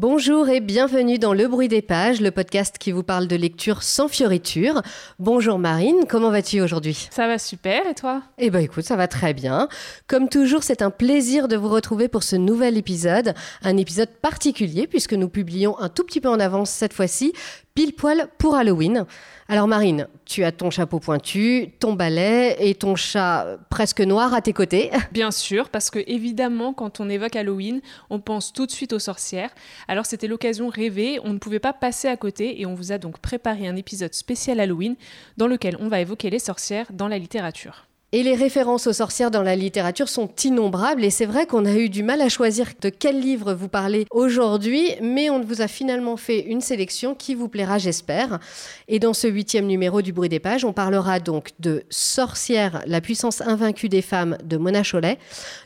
Bonjour et bienvenue dans Le Bruit des Pages, le podcast qui vous parle de lecture sans fioriture. Bonjour Marine, comment vas-tu aujourd'hui? Ça va super et toi? Eh ben écoute, ça va très bien. Comme toujours, c'est un plaisir de vous retrouver pour ce nouvel épisode, un épisode particulier puisque nous publions un tout petit peu en avance cette fois-ci, pile poil pour Halloween. Alors Marine, tu as ton chapeau pointu, ton balai et ton chat presque noir à tes côtés. Bien sûr, parce que évidemment, quand on évoque Halloween, on pense tout de suite aux sorcières. Alors c'était l'occasion rêvée, on ne pouvait pas passer à côté et on vous a donc préparé un épisode spécial Halloween dans lequel on va évoquer les sorcières dans la littérature. Et les références aux sorcières dans la littérature sont innombrables et c'est vrai qu'on a eu du mal à choisir de quel livre vous parlez aujourd'hui, mais on vous a finalement fait une sélection qui vous plaira, j'espère. Et dans ce huitième numéro du Bruit des Pages, on parlera donc de Sorcière, la puissance invaincue des femmes de Mona Chollet,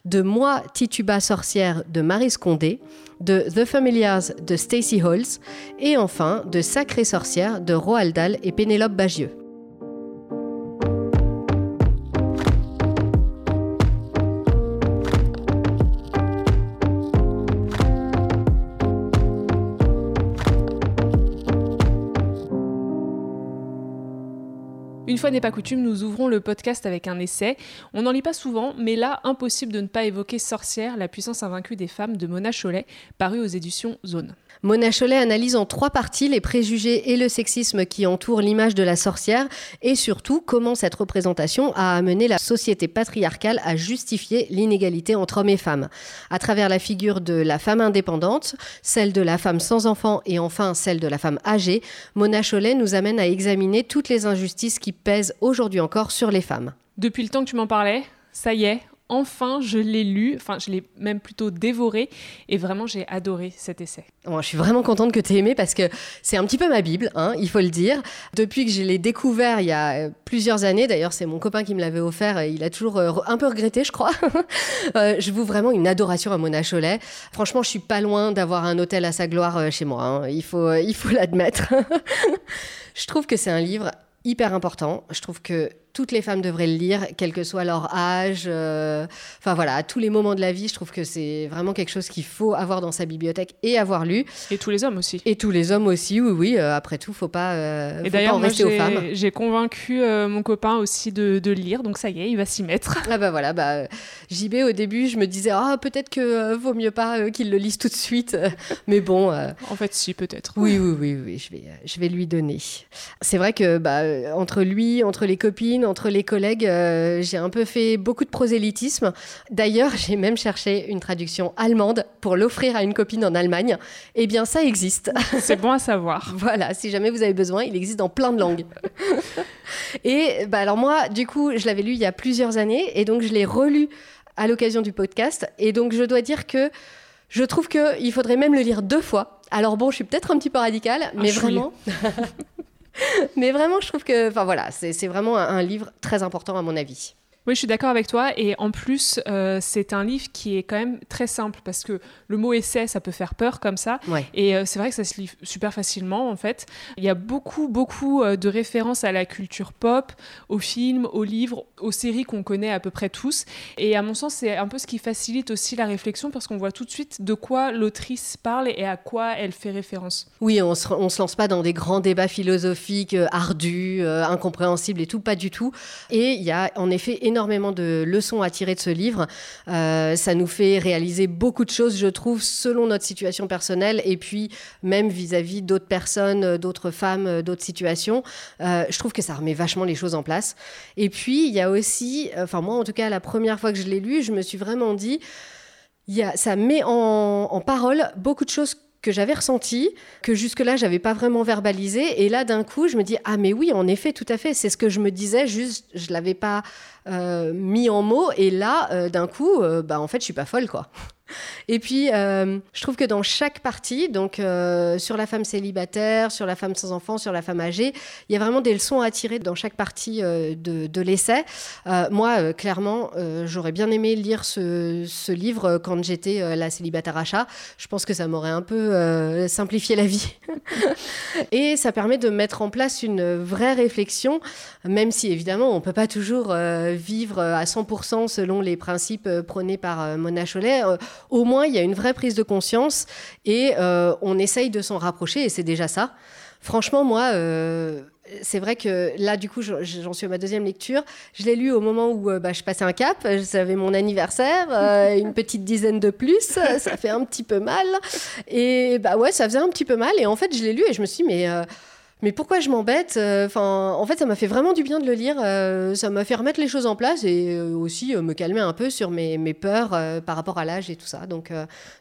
de Moi, Tituba sorcière de Marie Scondé, de The Familiars de Stacey Holz et enfin de Sacrée sorcière de Roald Dahl et Pénélope Bagieux. Fois n'est pas coutume, nous ouvrons le podcast avec un essai. On n'en lit pas souvent, mais là, impossible de ne pas évoquer Sorcière, la puissance invaincue des femmes de Mona Chollet, paru aux éditions Zone. Mona Chollet analyse en trois parties les préjugés et le sexisme qui entourent l'image de la sorcière et surtout comment cette représentation a amené la société patriarcale à justifier l'inégalité entre hommes et femmes. À travers la figure de la femme indépendante, celle de la femme sans enfant et enfin celle de la femme âgée, Mona Chollet nous amène à examiner toutes les injustices qui pèsent aujourd'hui encore sur les femmes. Depuis le temps que tu m'en parlais, ça y est, enfin, je l'ai lu, enfin, je l'ai même plutôt dévoré, et vraiment, j'ai adoré cet essai. je suis vraiment contente que tu aies aimé parce que c'est un petit peu ma Bible, hein, il faut le dire. Depuis que je l'ai découvert il y a euh, plusieurs années, d'ailleurs, c'est mon copain qui me l'avait offert, et il a toujours euh, un peu regretté, je crois. Euh, je vous vraiment une adoration à Mona Cholet. Franchement, je suis pas loin d'avoir un hôtel à sa gloire chez moi, hein. il faut il faut l'admettre. je trouve que c'est un livre hyper important. Je trouve que toutes les femmes devraient le lire, quel que soit leur âge. Euh, enfin voilà, à tous les moments de la vie, je trouve que c'est vraiment quelque chose qu'il faut avoir dans sa bibliothèque et avoir lu. Et tous les hommes aussi. Et tous les hommes aussi, oui, oui. Euh, après tout, faut pas, euh, et faut pas en rester aux femmes. J'ai convaincu mon copain aussi de, de, lire, donc ça y est, il va s'y mettre. Ah bah voilà, bah, JB, au début, je me disais, ah, peut-être que vaut mieux pas qu'il le lise tout de suite. Mais bon. en fait, si, peut-être. Oui, oui, oui, oui, je vais, je vais lui donner. C'est vrai que bah, entre lui, entre les copines, entre les collègues, euh, j'ai un peu fait beaucoup de prosélytisme. D'ailleurs, j'ai même cherché une traduction allemande pour l'offrir à une copine en Allemagne. Eh bien, ça existe. C'est bon à savoir. voilà, si jamais vous avez besoin, il existe dans plein de langues. et bah, alors moi, du coup, je l'avais lu il y a plusieurs années et donc je l'ai relu à l'occasion du podcast. Et donc, je dois dire que je trouve qu'il faudrait même le lire deux fois. Alors bon, je suis peut-être un petit peu radicale, mais vraiment... Mais vraiment, je trouve que, enfin voilà, c'est vraiment un, livre très important à mon avis. Oui, je suis d'accord avec toi. Et en plus, euh, c'est un livre qui est quand même très simple parce que le mot essai, ça peut faire peur comme ça. Et euh, c'est vrai que ça se lit super facilement, en fait. Il y a beaucoup, beaucoup euh, de références à la culture pop, aux films, aux livres, aux séries qu'on connaît à peu près tous. Et à mon sens, c'est un peu ce qui facilite aussi la réflexion parce qu'on voit tout de suite de quoi l'autrice parle et à quoi elle fait référence. Oui, on se, on se lance pas dans des grands débats philosophiques ardus, incompréhensibles et tout, pas du tout. Et il y a en effet énormément énormément de leçons à tirer de ce livre. Euh, ça nous fait réaliser beaucoup de choses, je trouve, selon notre situation personnelle et puis même vis-à-vis d'autres personnes, euh, d'autres femmes, euh, d'autres situations. je trouve que ça remet vachement les choses en place. Et puis, il y a aussi, enfin moi en tout cas, la première fois que je l'ai lu, je me suis vraiment dit, y a, ça met en, en parole beaucoup de choses que j'avais ressenti, que jusque-là, j'avais pas vraiment verbalisé. Et là, d'un coup, je me dis, ah mais oui, en effet, tout à fait, c'est ce que je me disais, juste, je l'avais pas euh, mis en mots. Et là, euh, d'un coup, euh, bah, en fait, je suis pas folle, quoi. Et puis, euh, je trouve que dans chaque partie, donc euh, sur la femme célibataire, sur la femme sans enfant, sur la femme âgée, il y a vraiment des leçons à tirer dans chaque partie euh, de, l'essai. moi, clairement, j'aurais bien aimé lire ce, livre quand j'étais la célibataire achat. Je pense que ça m'aurait un peu simplifié la vie. Et ça permet de mettre en place une vraie réflexion, même si évidemment, on ne peut pas toujours vivre à 100% selon les principes prônés par Mona Chollet au moins il y a une vraie prise de conscience et on essaye de s'en rapprocher et c'est déjà ça. Franchement, moi, c'est vrai que là, du coup, j'en suis à ma deuxième lecture. Je l'ai lu au moment où euh, bah, je passais un cap. J'avais mon anniversaire, euh, une petite dizaine de plus. Ça fait un petit peu mal. Et bah ouais, ça faisait un petit peu mal. Et en fait, je l'ai lu et je me suis dit, mais. Mais pourquoi je m'embête euh, Enfin, en fait, ça m'a fait vraiment du bien de le lire. Euh, ça m'a fait remettre les choses en place et euh, aussi me calmer un peu sur mes, mes peurs par rapport à l'âge et tout ça. Donc,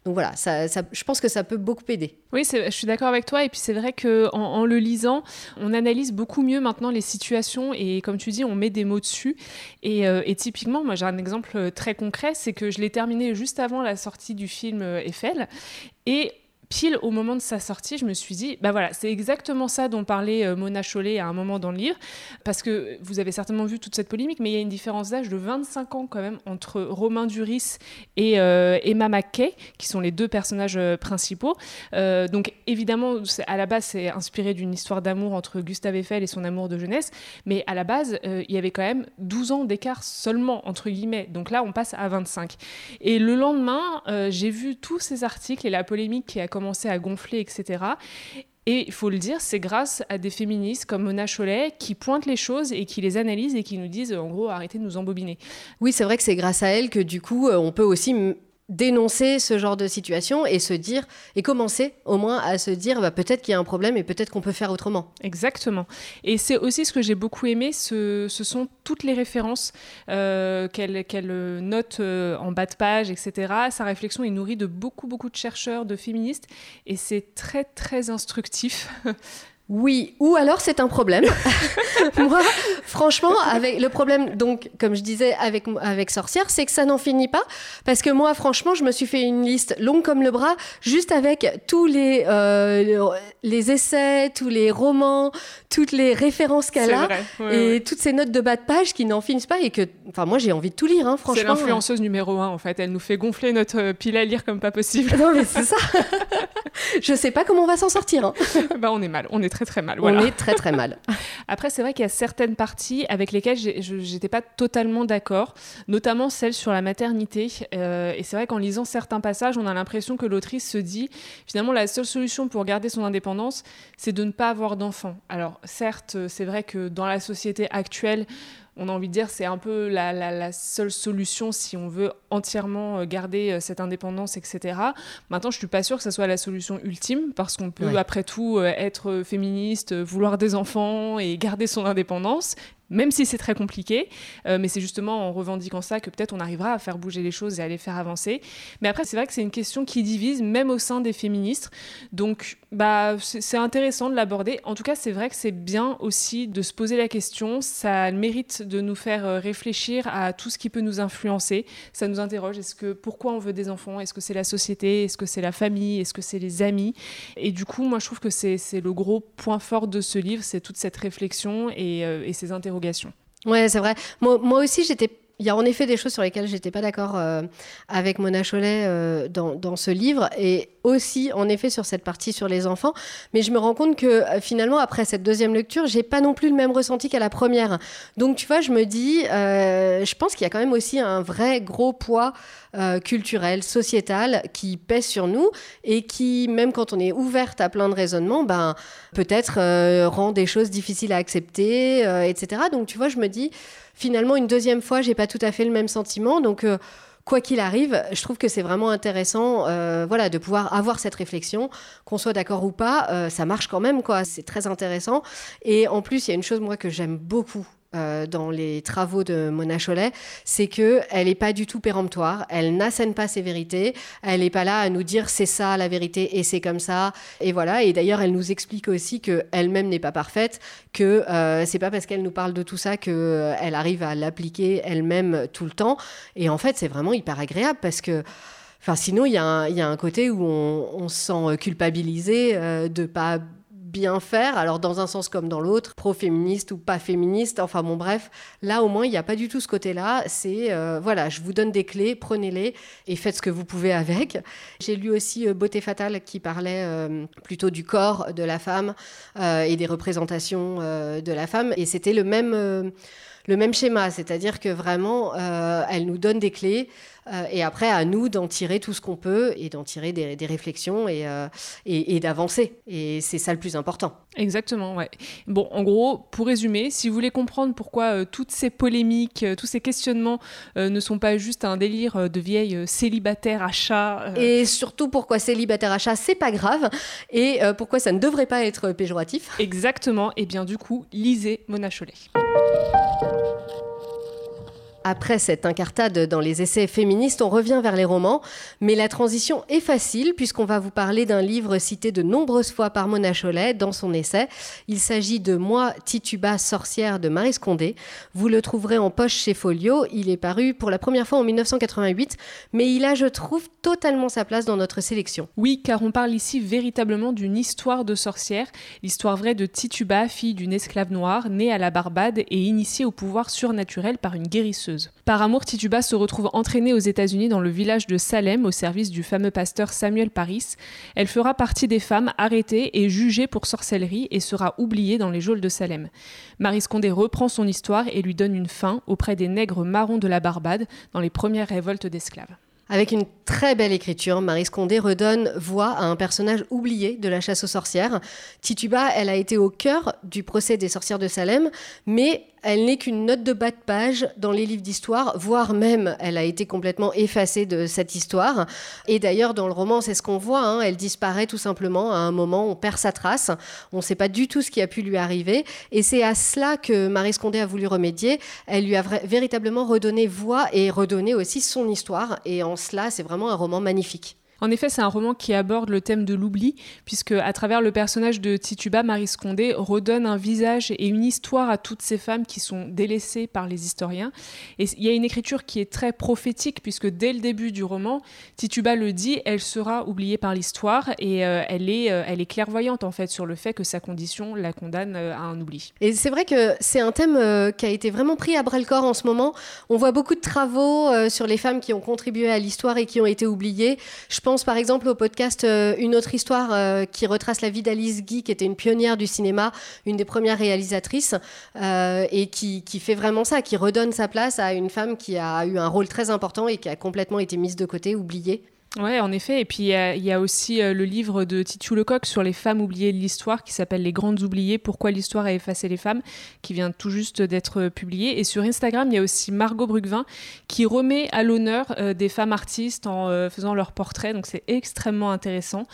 donc voilà, je pense que ça peut beaucoup aider. Oui, je suis d'accord avec toi. Et puis c'est vrai que en, le lisant, on analyse beaucoup mieux maintenant les situations et comme tu dis, on met des mots dessus. Et, typiquement, moi j'ai un exemple très concret, c'est que je l'ai terminé juste avant la sortie du film Eiffel pile au moment de sa sortie, je me suis dit, bah voilà, c'est exactement ça dont parlait euh, Mona Chollet à un moment dans le livre, parce que vous avez certainement vu toute cette polémique, mais il y a une différence d'âge de 25 ans quand même entre Romain Duris et euh, Emma McKay, qui sont les deux personnages euh, principaux. donc évidemment, à la base, c'est inspiré d'une histoire d'amour entre Gustave Eiffel et son amour de jeunesse, mais à la base, il y avait quand même 12 ans d'écart seulement, entre guillemets. Donc là, on passe à 25. Et le lendemain, j'ai vu tous ces articles et la polémique qui a commencé à gonfler, etc. Et il faut le dire, c'est grâce à des féministes comme Mona Cholet qui pointent les choses et qui les analysent et qui nous disent en gros arrêtez de nous embobiner. Oui, c'est vrai que c'est grâce à elle que du coup euh, on peut aussi dénoncer ce genre de situation et se dire et commencer au moins à se dire bah, peut-être qu'il y a un problème et peut-être qu'on peut faire autrement. Exactement. Et c'est aussi ce que j'ai beaucoup aimé, ce, ce, sont toutes les références euh, qu'elle note euh, en bas de page, etc. Sa réflexion est nourrie de beaucoup beaucoup de chercheurs, de féministes et c'est très très instructif. Oui, ou alors c'est un problème. Moi, franchement, avec le problème, donc, comme je disais avec, avec Sorcière, c'est que ça n'en finit pas. Parce que moi, franchement, je me suis fait une liste longue comme le bras, juste avec tous les, euh, les essais, tous les romans, toutes les références qu'elle a, et toutes ces notes de bas de page qui n'en finissent pas. Et que, enfin, moi, j'ai envie de tout lire, hein, franchement. C'est l'influenceuse numéro un, en fait. Elle nous fait gonfler notre euh, pile à lire comme pas possible. Non, mais c'est ça. je sais pas comment on va s'en sortir. Hein. bah, on est mal. On est très très mal. On est très très mal. Après, c'est vrai qu'il y a certaines parties avec lesquelles j'étais pas totalement d'accord, notamment celle sur la maternité. Euh, et c'est vrai qu'en lisant certains passages, on a l'impression que l'autrice se dit finalement la seule solution pour garder son indépendance, c'est de ne pas avoir d'enfants. Alors certes, c'est vrai que dans la société actuelle, on a envie de dire c'est un peu la, seule solution si on veut entièrement euh, garder euh, cette indépendance, etc. Maintenant, je suis pas sûre que ce soit la solution ultime parce qu'on peut après tout euh, être féministe, vouloir des enfants et garder son indépendance même si c'est très compliqué. Euh, mais c'est justement en revendiquant ça que peut-être on arrivera à faire bouger les choses et à les faire avancer. Mais après, c'est vrai que c'est une question qui divise, même au sein des féministes. Donc, bah, c'est intéressant de l'aborder. En tout cas, c'est vrai que c'est bien aussi de se poser la question. Ça mérite de nous faire euh, réfléchir à tout ce qui peut nous influencer. Ça nous interroge. Est-ce que pourquoi on veut des enfants? Est-ce que c'est la société? Est-ce que c'est la famille? Est-ce que c'est les amis? Et du coup, moi, je trouve que c'est le gros point fort de ce livre, c'est toute cette réflexion et, euh, et ces interrogations Ouais, c'est vrai. Moi, moi aussi, j'étais il y a en effet des choses sur lesquelles j'étais pas d'accord euh, avec Mona Cholet euh, dans, ce livre et aussi en effet sur cette partie sur les enfants. Mais je me rends compte que euh, finalement après cette deuxième lecture, j'ai pas non plus le même ressenti qu'à la première. Donc tu vois, je me dis, je pense qu'il y a quand même aussi un vrai gros poids culturel, sociétal qui pèse sur nous et qui, même quand on est ouverte à plein de raisonnements, ben peut-être rend des choses difficiles à accepter, etc. Donc tu vois, je me dis finalement, une deuxième fois, j'ai pas tout à fait le même sentiment. Donc, euh, quoi qu'il arrive, je trouve que c'est vraiment intéressant, euh, voilà, de pouvoir avoir cette réflexion, qu'on soit d'accord ou pas, euh, ça marche quand même, quoi. C'est très intéressant. Et en plus, il y a une chose moi que j'aime beaucoup euh, dans les travaux de Mona Cholet, c'est que elle n'est pas du tout péremptoire, elle n'assène pas ses vérités, elle n'est pas là à nous dire c'est ça la vérité et c'est comme ça et voilà. Et d'ailleurs, elle nous explique aussi que elle-même n'est pas parfaite, que euh, c'est pas parce qu'elle nous parle de tout ça que euh, arrive à l'appliquer elle-même tout le temps. Et en fait, c'est vraiment hyper agréable parce que Enfin, sinon, il y, a un côté où on, on se sent culpabilisé euh, de pas bien faire, alors dans un sens comme dans l'autre, pro-féministe ou pas féministe, enfin bon bref, là au moins il n'y a pas du tout ce côté-là, c'est euh, voilà, je vous donne des clés, prenez-les et faites ce que vous pouvez avec. J'ai lu aussi euh, Beauté fatale qui parlait euh, plutôt du corps de la femme et des représentations de la femme et c'était le même le même schéma, c'est-à-dire que vraiment, elle nous donne des clés, et après, à nous d'en tirer tout ce qu'on peut et d'en tirer des, réflexions et, et, d'avancer. Et c'est ça le plus important. Exactement, ouais. Bon, en gros, pour résumer, si vous voulez comprendre pourquoi toutes ces polémiques, tous ces questionnements ne sont pas juste un délire de vieilles célibataires à chat. Et surtout pourquoi célibataire à chat, c'est pas grave. Et pourquoi ça ne devrait pas être péjoratif. Exactement. Et bien du coup, lisez Mona Chollet. Après cette incartade dans les essais féministes, on revient vers les romans, mais la transition est facile puisqu'on va vous parler d'un livre cité de nombreuses fois par Mona Chollet dans son essai. Il s'agit de Moi, Tituba, sorcière de Marie Scondé. Vous le trouverez en poche chez Folio. Il est paru pour la première fois en 1988, mais il a, je trouve, totalement sa place dans notre sélection. Oui, car on parle ici véritablement d'une histoire de sorcière, l'histoire vraie de Tituba, fille d'une esclave noire, née à la Barbade et initiée au pouvoir surnaturel par une guérisseuse. Par amour, Tituba se retrouve entraînée aux États-Unis dans le village de Salem au service du fameux pasteur Samuel Paris. Elle fera partie des femmes arrêtées et jugées pour sorcellerie et sera oubliée dans les geôles de Salem. Marie Scondé reprend son histoire et lui donne une fin auprès des nègres marrons de la Barbade dans les premières révoltes d'esclaves. Avec une très belle écriture, Marie Scondé redonne voix à un personnage oublié de la chasse aux sorcières. Tituba, elle a été au cœur du procès des sorcières de Salem, mais elle n'est qu'une note de bas de page dans les livres d'histoire, voire même elle a été complètement effacée de cette histoire. Et d'ailleurs, dans le roman, c'est ce qu'on voit, hein. elle disparaît tout simplement à un moment, on perd sa trace, on ne sait pas du tout ce qui a pu lui arriver. Et c'est à cela que Marie Scondé a voulu remédier. Elle lui a véritablement redonné voix et redonné aussi son histoire. Et en cela, c'est vraiment un roman magnifique. En effet, c'est un roman qui aborde le thème de l'oubli, puisque à travers le personnage de Tituba, Marie Scondé redonne un visage et une histoire à toutes ces femmes qui sont délaissées par les historiens. Et il y a une écriture qui est très prophétique, puisque dès le début du roman, Tituba le dit, elle sera oubliée par l'histoire, et euh, elle, est, euh, elle est clairvoyante en fait sur le fait que sa condition la condamne euh, à un oubli. Et c'est vrai que c'est un thème qui a été vraiment pris à bras le corps en ce moment. On voit beaucoup de travaux sur les femmes qui ont contribué à l'histoire et qui ont été oubliées. Je pense pense par exemple au podcast euh, Une autre histoire euh, qui retrace la vie d'Alice Guy, qui était une pionnière du cinéma, une des premières réalisatrices, euh, et qui, qui, fait vraiment ça, qui redonne sa place à une femme qui a eu un rôle très important et qui a complètement été mise de côté, oubliée. Ouais, en effet. Et puis il y, a aussi euh, le livre de Titu Lecoq sur les femmes oubliées de l'histoire qui s'appelle Les grandes oubliées, pourquoi l'histoire a effacé les femmes, qui vient tout juste d'être publié. Et sur Instagram, il y a aussi Margot Brucvin qui remet à l'honneur euh, des femmes artistes en euh, faisant leurs portraits. Donc c'est extrêmement intéressant.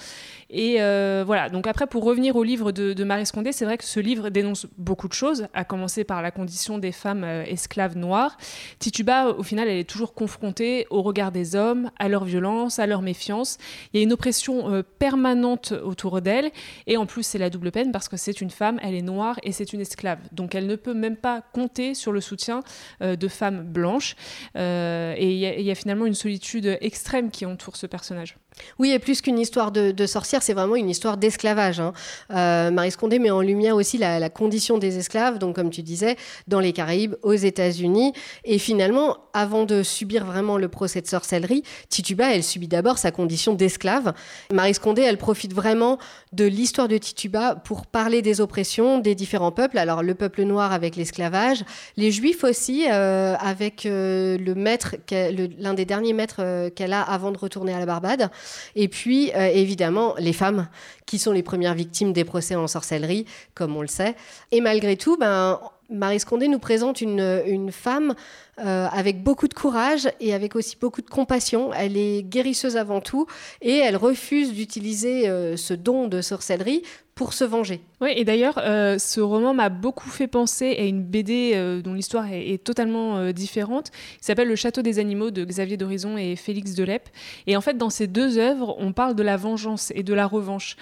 Et voilà. Donc après, pour revenir au livre de, de Marie Scondé, c'est vrai que ce livre dénonce beaucoup de choses, à commencer par la condition des femmes esclaves noires. Tituba, au final, elle est toujours confrontée au regard des hommes, à leur violence, à leur méfiance. Il y a une oppression euh, permanente autour d'elle. Et en plus, c'est la double peine parce que c'est une femme, elle est noire et c'est une esclave. Donc elle ne peut même pas compter sur le soutien euh, de femmes blanches. Euh, et il y, a finalement une solitude extrême qui entoure ce personnage. Oui, et plus qu'une histoire de, sorcière, c'est vraiment une histoire d'esclavage. Hein. Euh, Marie Scondé met en lumière aussi la, condition des esclaves, donc comme tu disais, dans les Caraïbes, aux États-Unis. Et finalement, avant de subir vraiment le procès de sorcellerie, Tituba, elle subit d'abord sa condition d'esclave. Marie Scondé, elle profite vraiment de l'histoire de Tituba pour parler des oppressions des différents peuples. Alors le peuple noir avec l'esclavage, les Juifs aussi euh, avec euh, le maître, l'un des derniers maîtres qu'elle a avant de retourner à la Barbade. Et puis, euh, évidemment, les femmes, qui sont les premières victimes des procès en sorcellerie, comme on le sait. Et malgré tout, ben, Marie Scondé nous présente une, femme euh, avec beaucoup de courage et avec aussi beaucoup de compassion. Elle est guérisseuse avant tout et elle refuse d'utiliser euh, ce don de sorcellerie pour se venger. Oui, et d'ailleurs, euh, ce roman m'a beaucoup fait penser à une BD dont l'histoire est, totalement différente, qui s'appelle Le Château des Animaux de Xavier d'Horizon et Félix Delep. Et en fait, dans ces deux œuvres, on parle de la vengeance et de la revanche.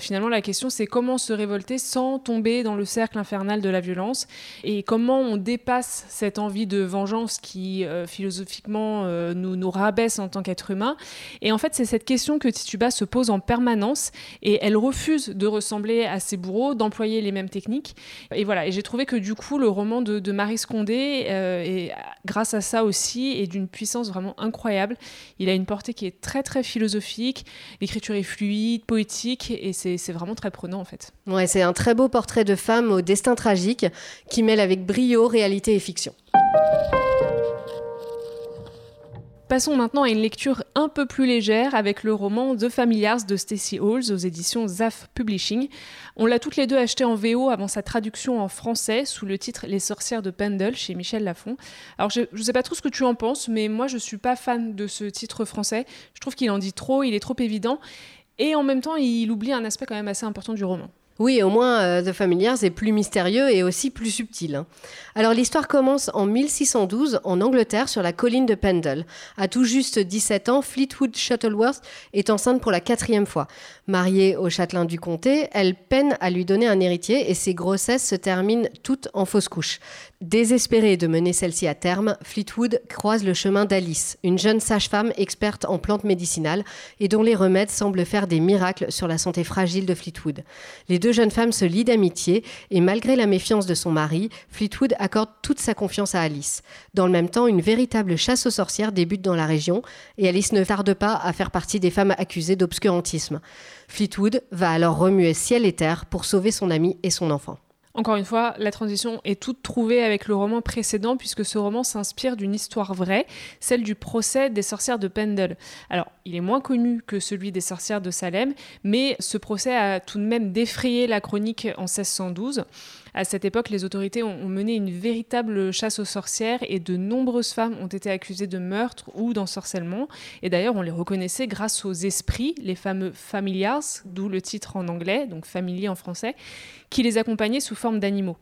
finalement, la question, c'est comment se révolter sans tomber dans le cercle infernal de la violence et comment on dépasse cette envie de vengeance qui euh, philosophiquement euh, nous, rabaisse en tant qu'être humain. Et en fait, c'est cette question que Tituba se pose en permanence et elle refuse de ressembler à ses bourreaux, d'employer les mêmes techniques. Et voilà, et j'ai trouvé que du coup, le roman de, Marie Scondé, euh, et grâce à ça aussi, est d'une puissance vraiment incroyable. Il a une portée qui est très très philosophique, l'écriture est fluide, poétique, et c'est vraiment très prenant en fait. Ouais, c'est un très beau portrait de femme au destin tragique qui mêle avec brio réalité et fiction. Passons maintenant à une lecture un peu plus légère avec le roman The Familiars de Stacey Halls aux éditions Zaf Publishing. On l'a toutes les deux acheté en VO avant sa traduction en français sous le titre Les sorcières de Pendle chez Michel Lafon. Alors je ne sais pas trop ce que tu en penses, mais moi je suis pas fan de ce titre français. Je trouve qu'il en dit trop, il est trop évident. Et en même temps, il oublie un aspect quand même assez important du roman. Oui, au moins euh, The Familiars est plus mystérieux et aussi plus subtil. Hein. Alors l'histoire commence en 1612 en Angleterre sur la colline de Pendle. À tout juste 17 ans, Fleetwood Shuttleworth est enceinte pour la quatrième fois. Mariée au châtelain du comté, elle peine à lui donner un héritier et ses grossesses se terminent toutes en fausse couche. Désespérée de mener celle-ci à terme, Fleetwood croise le chemin d'Alice, une jeune sage-femme experte en plantes médicinales et dont les remèdes semblent faire des miracles sur la santé fragile de Fleetwood. Les deux jeunes femmes se lient d'amitié et malgré la méfiance de son mari, Fleetwood accorde toute sa confiance à Alice. Dans le même temps, une véritable chasse aux sorcières débute dans la région et Alice ne tarde pas à faire partie des femmes accusées d'obscurantisme. Fleetwood va alors remuer ciel et terre pour sauver son ami et son enfant. Encore une fois, la transition est toute trouvée avec le roman précédent puisque ce roman s'inspire d'une histoire vraie, celle du procès des sorcières de Pendle. Alors, il est moins connu que celui des sorcières de Salem, mais ce procès a tout de même défrayé la chronique en 1612. À cette époque, les autorités ont, mené une véritable chasse aux sorcières et de nombreuses femmes ont été accusées de meurtre ou d'ensorcellement. Et d'ailleurs, on les reconnaissait grâce aux esprits, les fameux familiars, d'où le titre en anglais, donc familier en français, qui les accompagnaient sous forme d'animaux.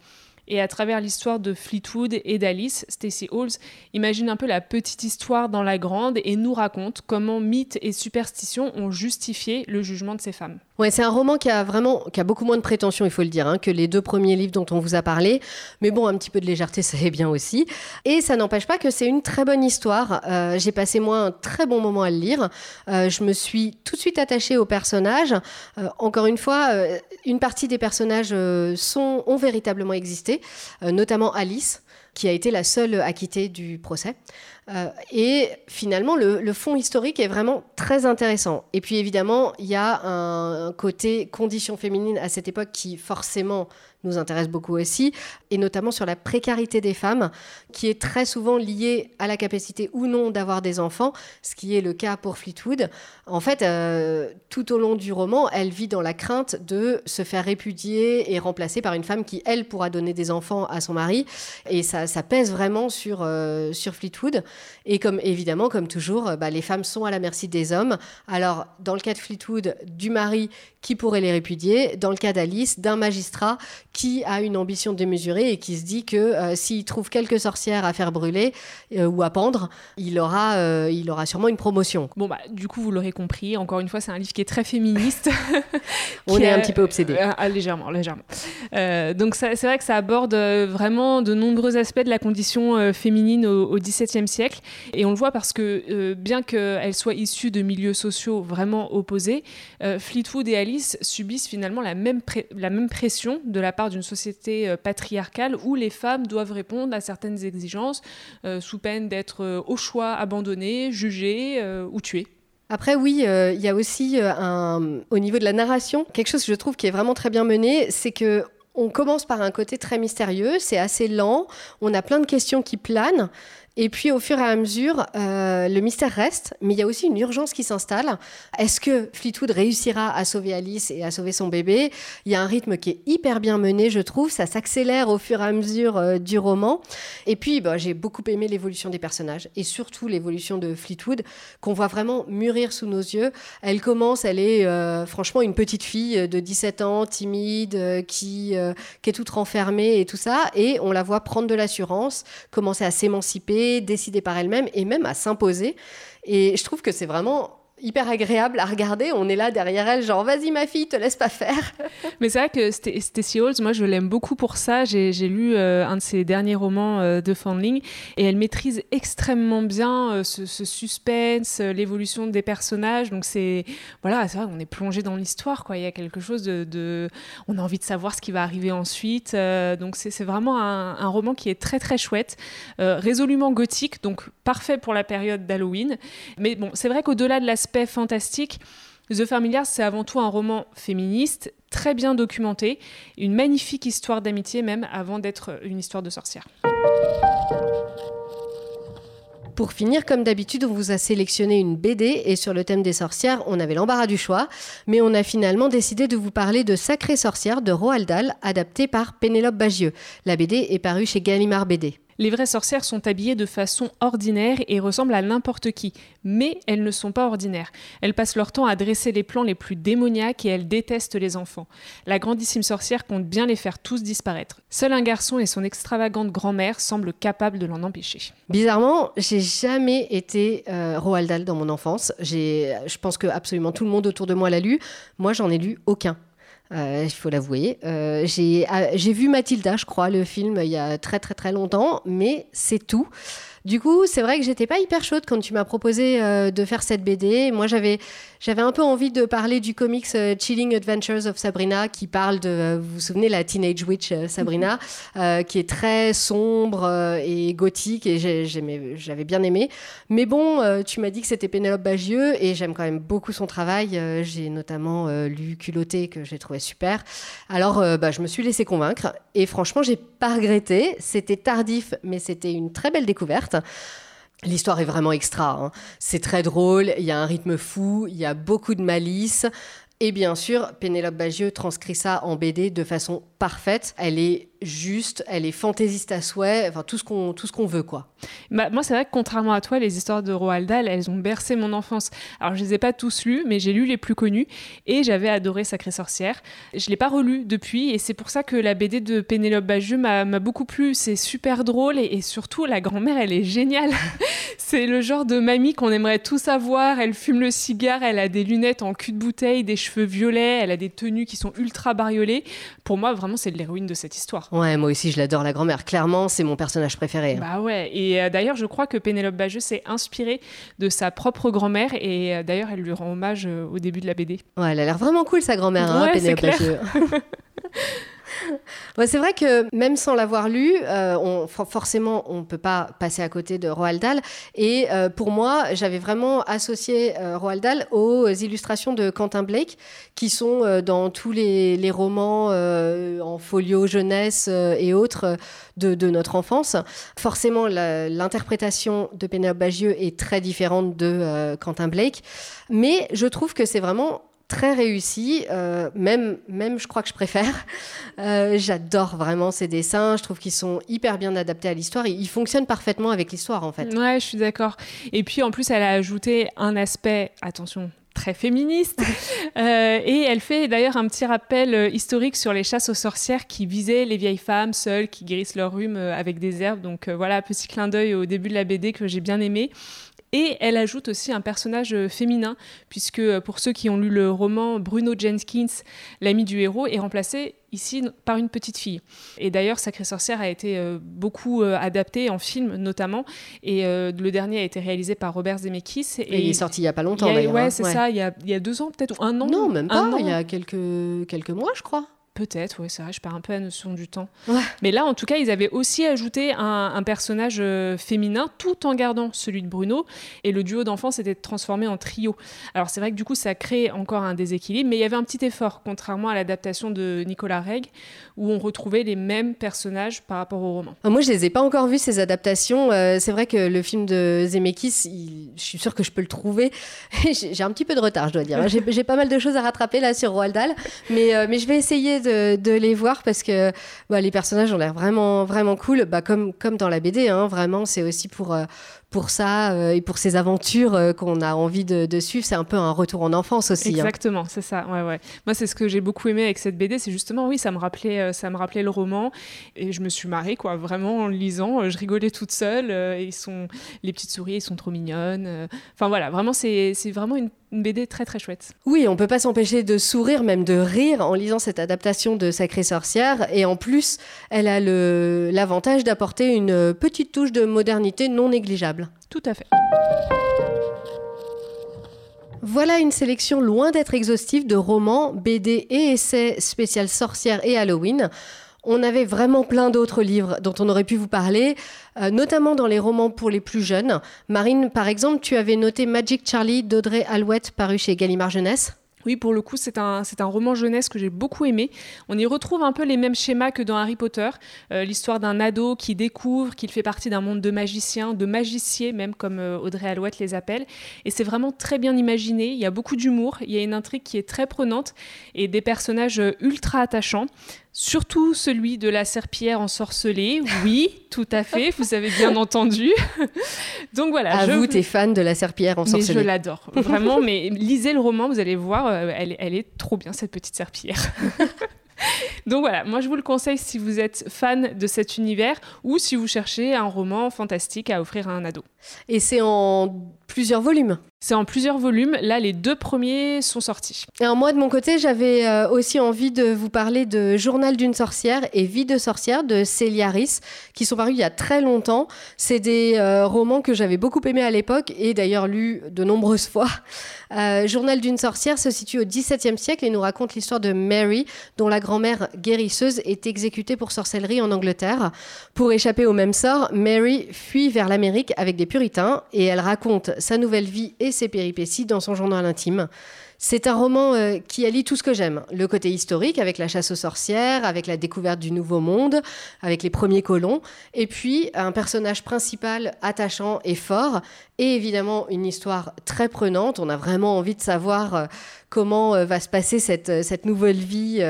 Et à travers l'histoire de Fleetwood et d'Alice, Stacey Halls imagine un peu la petite histoire dans la grande et nous raconte comment mythes et superstitions ont justifié le jugement de ces femmes. C'est un roman qui a vraiment beaucoup moins de prétention, il faut le dire, hein, que les deux premiers livres dont on vous a parlé. Mais bon, un petit peu de légèreté, ça est bien aussi. Et ça n'empêche pas que c'est une très bonne histoire. Euh, j'ai passé moi un très bon moment à le lire. Euh, je me suis tout de suite attachée aux personnages. Euh, encore une fois, une partie des personnages ont véritablement existé, notamment Alice qui a été la seule acquittée du procès. Euh, et finalement, le, fond historique est vraiment très intéressant. Et puis évidemment, il y a un côté condition féminine à cette époque qui forcément nous intéresse beaucoup aussi, et notamment sur la précarité des femmes, qui est très souvent liée à la capacité ou non d'avoir des enfants, ce qui est le cas pour Fleetwood. En fait, euh, tout au long du roman, elle vit dans la crainte de se faire répudier et remplacer par une femme qui, elle, pourra donner des enfants à son mari, et ça, ça pèse vraiment sur, euh, sur Fleetwood. Et comme évidemment, comme toujours, bah, les femmes sont à la merci des hommes. Alors, dans le cas de Fleetwood, du mari qui pourrait les répudier, dans le cas d'Alice, d'un magistrat qui a une ambition démesurée et qui se dit que euh, s'il trouve quelques sorcières à faire brûler euh, ou à pendre, il aura, euh, il aura sûrement une promotion. Bon, bah, du coup, vous l'aurez compris, encore une fois, c'est un livre qui est très féministe. On est un petit peu obsédé. Ah, légèrement, légèrement. donc, c'est vrai que ça aborde vraiment de nombreux aspects de la condition féminine au, XVIIe siècle. Et on le voit parce que, bien qu'elle soit issue de milieux sociaux vraiment opposés, Fleetwood et Alice subissent finalement la même, la même pression de la part d'une société euh, patriarcale où les femmes doivent répondre à certaines exigences euh, sous peine d'être euh, au choix abandonnées, jugées ou tuées. Après, oui, il y a aussi un, au niveau de la narration, quelque chose que je trouve qui est vraiment très bien mené, c'est que on commence par un côté très mystérieux, c'est assez lent, on a plein de questions qui planent. Et puis au fur et à mesure, euh, le mystère reste, mais il y a aussi une urgence qui s'installe. Est-ce que Fleetwood réussira à sauver Alice et à sauver son bébé? Il y a un rythme qui est hyper bien mené, je trouve. Ça s'accélère au fur et à mesure euh, du roman. Et puis, bah, j'ai beaucoup aimé l'évolution des personnages et surtout l'évolution de Fleetwood, qu'on voit vraiment mûrir sous nos yeux. Elle commence, elle est euh, franchement une petite fille de 17 ans, timide, qui, qui est toute renfermée et tout ça. Et on la voit prendre de l'assurance, commencer à s'émanciper décider par elle-même et même à s'imposer. Et je trouve que c'est vraiment hyper agréable à regarder. On est là derrière elle, genre vas-y ma fille, te laisse pas faire. Mais c'est vrai que Stacey Halls, moi je l'aime beaucoup pour ça. J'ai lu euh, un de ses derniers romans euh, de Fandling et elle maîtrise extrêmement bien euh, ce, suspense, l'évolution des personnages. Donc c'est voilà, c'est vrai qu'on est plongé dans l'histoire. Quoi. Il y a quelque chose de, on a envie de savoir ce qui va arriver ensuite. donc c'est vraiment un, roman qui est très très chouette, résolument gothique, donc parfait pour la période d'Halloween. Mais bon, c'est vrai qu'au-delà de l'aspect fantastique. The Familiar, c'est avant tout un roman féministe, très bien documenté, une magnifique histoire d'amitié même avant d'être une histoire de sorcière. Pour finir, comme d'habitude, on vous a sélectionné une BD et sur le thème des sorcières, on avait l'embarras du choix, mais on a finalement décidé de vous parler de Sacrée sorcière de Roald Dahl, adapté par Pénélope Bagieux. La BD est parue chez Gallimard BD. Les vraies sorcières sont habillées de façon ordinaire et ressemblent à n'importe qui, mais elles ne sont pas ordinaires. Elles passent leur temps à dresser les plans les plus démoniaques et elles détestent les enfants. La grandissime sorcière compte bien les faire tous disparaître. Seul un garçon et son extravagante grand-mère semblent capables de l'en empêcher. Bizarrement, j'ai jamais été euh, Roald Dahl dans mon enfance. Je pense que absolument tout le monde autour de moi l'a lu. Moi, j'en ai lu aucun. Euh, il faut l'avouer. Euh, j'ai vu Mathilda, je crois, le film, il y a très très très longtemps, mais c'est tout. Du coup, c'est vrai que j'étais pas hyper chaude quand tu m'as proposé euh, de faire cette BD. Moi, j'avais j'avais un peu envie de parler du comics euh, Chilling Adventures of Sabrina, qui parle de, euh, vous vous souvenez, la Teenage Witch Sabrina, mhm. qui est très sombre et gothique, et j'avais bien aimé. Mais bon, tu m'as dit que c'était Pénélope Bagieux, et j'aime quand même beaucoup son travail. J'ai notamment lu Culotté, que j'ai trouvé super. Alors, bah, je me suis laissée convaincre, et franchement, j'ai pas regretté. C'était tardif, mais c'était une très belle découverte. L'histoire est vraiment extra. Hein. C'est très drôle, il y a un rythme fou, il y a beaucoup de malice. Et bien sûr, Pénélope Bagieux transcrit ça en BD de façon parfaite. Elle est juste, elle est fantaisiste à souhait, enfin tout ce qu'on tout ce qu'on veut quoi. Bah, moi c'est vrai que contrairement à toi, les histoires de Roald Dahl, elles ont bercé mon enfance. Alors je les ai pas tous lus, mais j'ai lu les plus connus et j'avais adoré Sacrée sorcière. Je l'ai pas relu depuis et c'est pour ça que la BD de Pénélope Bagieux m'a beaucoup plu. C'est super drôle et, surtout la grand-mère, elle est géniale. c'est le genre de mamie qu'on aimerait tout savoir. Elle fume le cigare, elle a des lunettes en cul de bouteille, des cheveux violets, elle a des tenues qui sont ultra bariolées. Pour moi, vraiment, c'est l'héroïne de cette histoire. Ouais, moi aussi, je l'adore, la grand-mère. Clairement, c'est mon personnage préféré. Hein. Bah ouais, et euh, d'ailleurs, je crois que Pénélope Bageux s'est inspirée de sa propre grand-mère, et euh, d'ailleurs, elle lui rend hommage euh, au début de la BD. Ouais, elle a l'air vraiment cool, sa grand-mère, hein, Pénélope Bageux. c'est vrai que même sans l'avoir lu, euh, forcément, on ne peut pas passer à côté de Roald Dahl. Et euh, pour moi, j'avais vraiment associé euh, Roald Dahl aux illustrations de Quentin Blake, qui sont dans tous les, romans en folio jeunesse et autres de, de, notre enfance. Forcément, l'interprétation de Pénélope Bagieux est très différente de Quentin Blake. Mais je trouve que c'est vraiment très réussi, euh, même, même je crois que je préfère. Euh, j'adore vraiment ces dessins, je trouve qu'ils sont hyper bien adaptés à l'histoire, ils fonctionnent parfaitement avec l'histoire en fait. Ouais, je suis d'accord. Et puis en plus, elle a ajouté un aspect, attention, très féministe. Euh, et elle fait d'ailleurs un petit rappel historique sur les chasses aux sorcières qui visaient les vieilles femmes seules qui guérissent leur rhume avec des herbes. Donc voilà, petit clin d'œil au début de la BD que j'ai bien aimé. Et elle ajoute aussi un personnage euh, féminin, puisque euh, pour ceux qui ont lu le roman, Bruno Jenkins, l'ami du héros, est remplacé ici par une petite fille. Et d'ailleurs, Sacrée Sorcière a été euh, beaucoup adapté en film notamment, et le dernier a été réalisé par Robert Zemeckis. Et, il est sorti il n'y a pas longtemps d'ailleurs. Ouais, hein. c'est ça, il y, a, il y, a, deux ans peut-être, ou un an Non, même pas, il y a quelques, quelques mois je crois. Peut-être, oui, c'est vrai, je perds un peu la notion du temps. Mais là, en tout cas, ils avaient aussi ajouté un, personnage euh, féminin tout en gardant celui de Bruno. Et le duo d'enfants s'était transformé en trio. Alors, c'est vrai que du coup, ça crée encore un déséquilibre, mais il y avait un petit effort, contrairement à l'adaptation de Nicolas Reg, où on retrouvait les mêmes personnages par rapport au roman. Ah, moi, je les ai pas encore vus, ces adaptations. Euh, c'est vrai que le film de Zemeckis, je suis sûre que je peux le trouver. j'ai un petit peu de retard, je dois dire. j'ai pas mal de choses à rattraper là sur Roald Dahl, mais, euh, mais je vais essayer de, les voir parce que bah, les personnages ont l'air vraiment, cool, bah, comme, comme dans la BD. Hein, vraiment, c'est aussi pour, euh, pour ça euh, et pour ces aventures euh, qu'on a envie de, suivre. C'est un peu un retour en enfance aussi. Hein. Exactement, c'est ça. Ouais, ouais. Moi, c'est ce que j'ai beaucoup aimé avec cette BD, c'est justement, oui, ça me rappelait, euh, ça me rappelait le roman et je me suis marrée, quoi, vraiment en le lisant. Je rigolais toute seule. ils sont, les petites souris, ils sont trop mignonnes. Enfin voilà, vraiment, c'est vraiment une BD très très chouette. Oui, on peut pas s'empêcher de sourire, même de rire en lisant cette adaptation de Sacrée Sorcière. Et en plus, elle a l'avantage d'apporter une petite touche de modernité non négligeable. Tout à fait. Voilà une sélection loin d'être exhaustive de romans, BD et essais spécial sorcières et Halloween. On avait vraiment plein d'autres livres dont on aurait pu vous parler, euh, notamment dans les romans pour les plus jeunes. Marine, par exemple, tu avais noté Magic Charlie d'Audrey Alouette paru chez Gallimard Jeunesse. Oui, pour le coup, c'est un, un roman jeunesse que j'ai beaucoup aimé. On y retrouve un peu les mêmes schémas que dans Harry Potter. Euh, l'histoire d'un ado qui découvre qu'il fait partie d'un monde de magiciens, de magiciers, même comme euh, Audrey Alouette les appelle. Et c'est vraiment très bien imaginé. Il y a beaucoup d'humour, il y a une intrigue qui est très prenante et des personnages euh, ultra attachants. Surtout celui de la serpillère ensorcelée. Oui, tout à fait, vous avez bien entendu. Donc voilà. À je... vous, t'es fan de la serpillière ensorcelée. Mais je l'adore, vraiment. mais lisez le roman, vous allez voir, euh, elle, elle est trop bien, cette petite serpillière. Donc voilà, moi je vous le conseille si vous êtes fan de cet univers ou si vous cherchez un roman fantastique à offrir à un ado. Et c'est en plusieurs volumes? C'est en plusieurs volumes. Là, les deux premiers sont sortis. Alors moi, de mon côté, j'avais euh, aussi envie de vous parler de Journal d'une sorcière et Vie de sorcière de Célia Rhys, qui sont parus il y a très longtemps. C'est des euh, romans que j'avais beaucoup aimés à l'époque et d'ailleurs lus de nombreuses fois. Euh, Journal d'une sorcière se situe au XVIIe siècle et nous raconte l'histoire de Mary, dont la grand-mère guérisseuse est exécutée pour sorcellerie en Angleterre. Pour échapper au même sort, Mary fuit vers l'Amérique avec des puritains et elle raconte sa nouvelle vie et ses péripéties dans son journal intime. C'est un roman euh, qui allie tout ce que j'aime. Le côté historique avec la chasse aux sorcières, avec la découverte du nouveau monde, avec les premiers colons, et puis un personnage principal attachant et fort, et évidemment une histoire très prenante. On a vraiment envie de savoir euh, comment euh, va se passer cette, euh, cette nouvelle vie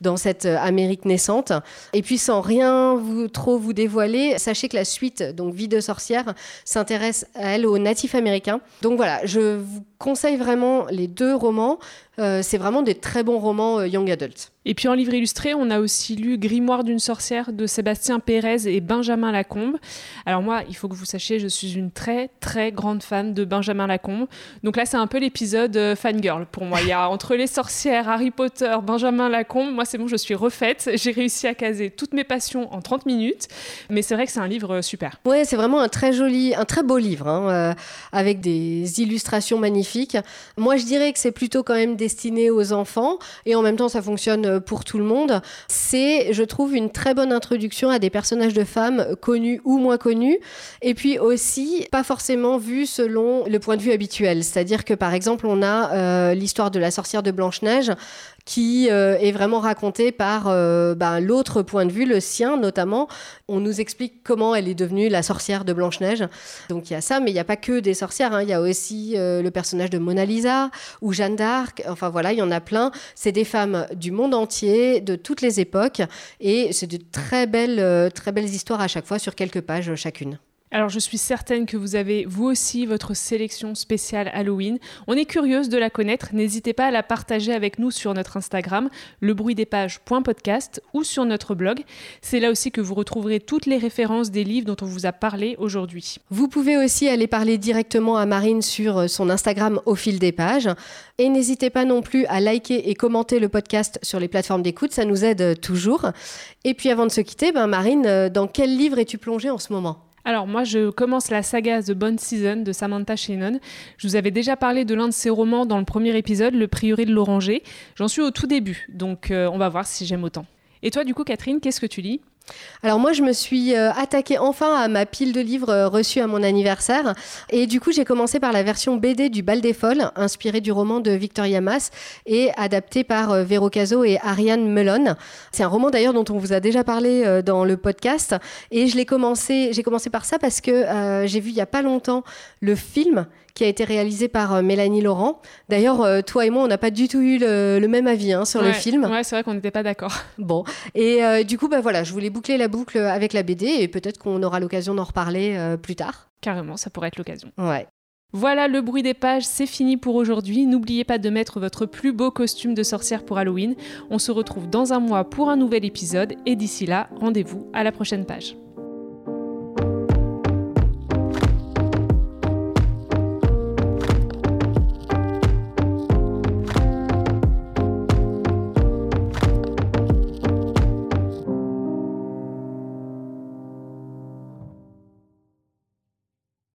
dans cette Amérique naissante. Et puis sans rien vous, trop vous dévoiler, sachez que la suite, donc Vie de sorcière, s'intéresse à elle aux natifs américains. Donc voilà, je vous conseille vraiment les deux romans. C'est vraiment des très bons romans young adult. Et puis en livre illustré, on a aussi lu Grimoire d'une sorcière de Sébastien Pérez et Benjamin Lacombe. Alors moi, il faut que vous sachiez, je suis une très très grande fan de Benjamin Lacombe. Donc là, c'est un peu l'épisode euh, fangirl pour moi. Il y a entre les sorcières, Harry Potter, Benjamin Lacombe, moi c'est bon, je suis refaite. J'ai réussi à caser toutes mes passions en 30 minutes. Mais c'est vrai que c'est un livre euh, super. Ouais, c'est vraiment un très joli, un très beau livre, hein, euh, avec des illustrations magnifiques. Moi, je dirais que c'est plutôt quand même destiné aux enfants et en même temps, ça fonctionne euh, pour tout le monde. C'est, je trouve, une très bonne introduction à des personnages de femmes connus ou moins connus. Et puis aussi, pas forcément vu selon le point de vue habituel. C'est-à-dire que, par exemple, on a euh, l'histoire de la sorcière de Blanche-Neige qui euh, est vraiment racontée par ben, l'autre point de vue, le sien notamment. On nous explique comment elle est devenue la sorcière de Blanche-Neige. Donc il y a ça, mais il n'y a pas que des sorcières. Hein. Il y a aussi le personnage de Mona Lisa ou Jeanne d'Arc. Enfin voilà, il y en a plein. C'est des femmes du monde entier, de toutes les époques, et c'est de très belles, euh, très belles histoires à chaque fois sur quelques pages chacune. Alors je suis certaine que vous avez vous aussi votre sélection spéciale Halloween. On est curieuse de la connaître. N'hésitez pas à la partager avec nous sur notre Instagram, lebruitdespages.podcast ou sur notre blog. C'est là aussi que vous retrouverez toutes les références des livres dont on vous a parlé aujourd'hui. Vous pouvez aussi aller parler directement à Marine sur euh, son Instagram au fil des pages. Et n'hésitez pas non plus à liker et commenter le podcast sur les plateformes d'écoute, ça nous aide toujours. Et puis avant de se quitter, ben Marine, euh, dans quel livre es-tu plongée en ce moment? Alors moi, je commence la saga The Bone Season de Samantha Shannon. Je vous avais déjà parlé de l'un de ses romans dans le premier épisode, Le Prieuré de l'Oranger. J'en suis au tout début, donc euh, on va voir si j'aime autant. Et toi, du coup, Catherine, qu'est-ce que tu lis? Alors moi, je me suis euh, attaquée enfin à ma pile de livres euh, reçus à mon anniversaire. Et du coup, j'ai commencé par la version BD du Bal des Folles, inspirée du roman de Victoria Mass et adaptée par euh, Vero Caso et Ariane Melon. C'est un roman d'ailleurs dont on vous a déjà parlé dans le podcast. Et je l'ai commencé, j'ai commencé par ça parce que j'ai vu il y a pas longtemps le film qui a été réalisé par euh, Mélanie Laurent. D'ailleurs, euh, toi et moi, on n'a pas du tout eu le, même avis hein, sur le film. Ouais, c'est vrai qu'on n'était pas d'accord. Bon, et euh, du coup, bah voilà, je voulais boucler la boucle avec la BD et peut-être qu'on aura l'occasion d'en reparler plus tard. Carrément, ça pourrait être l'occasion. Ouais. Voilà, le bruit des pages, c'est fini pour aujourd'hui. N'oubliez pas de mettre votre plus beau costume de sorcière pour Halloween. On se retrouve dans un mois pour un nouvel épisode et d'ici là, rendez-vous à la prochaine page.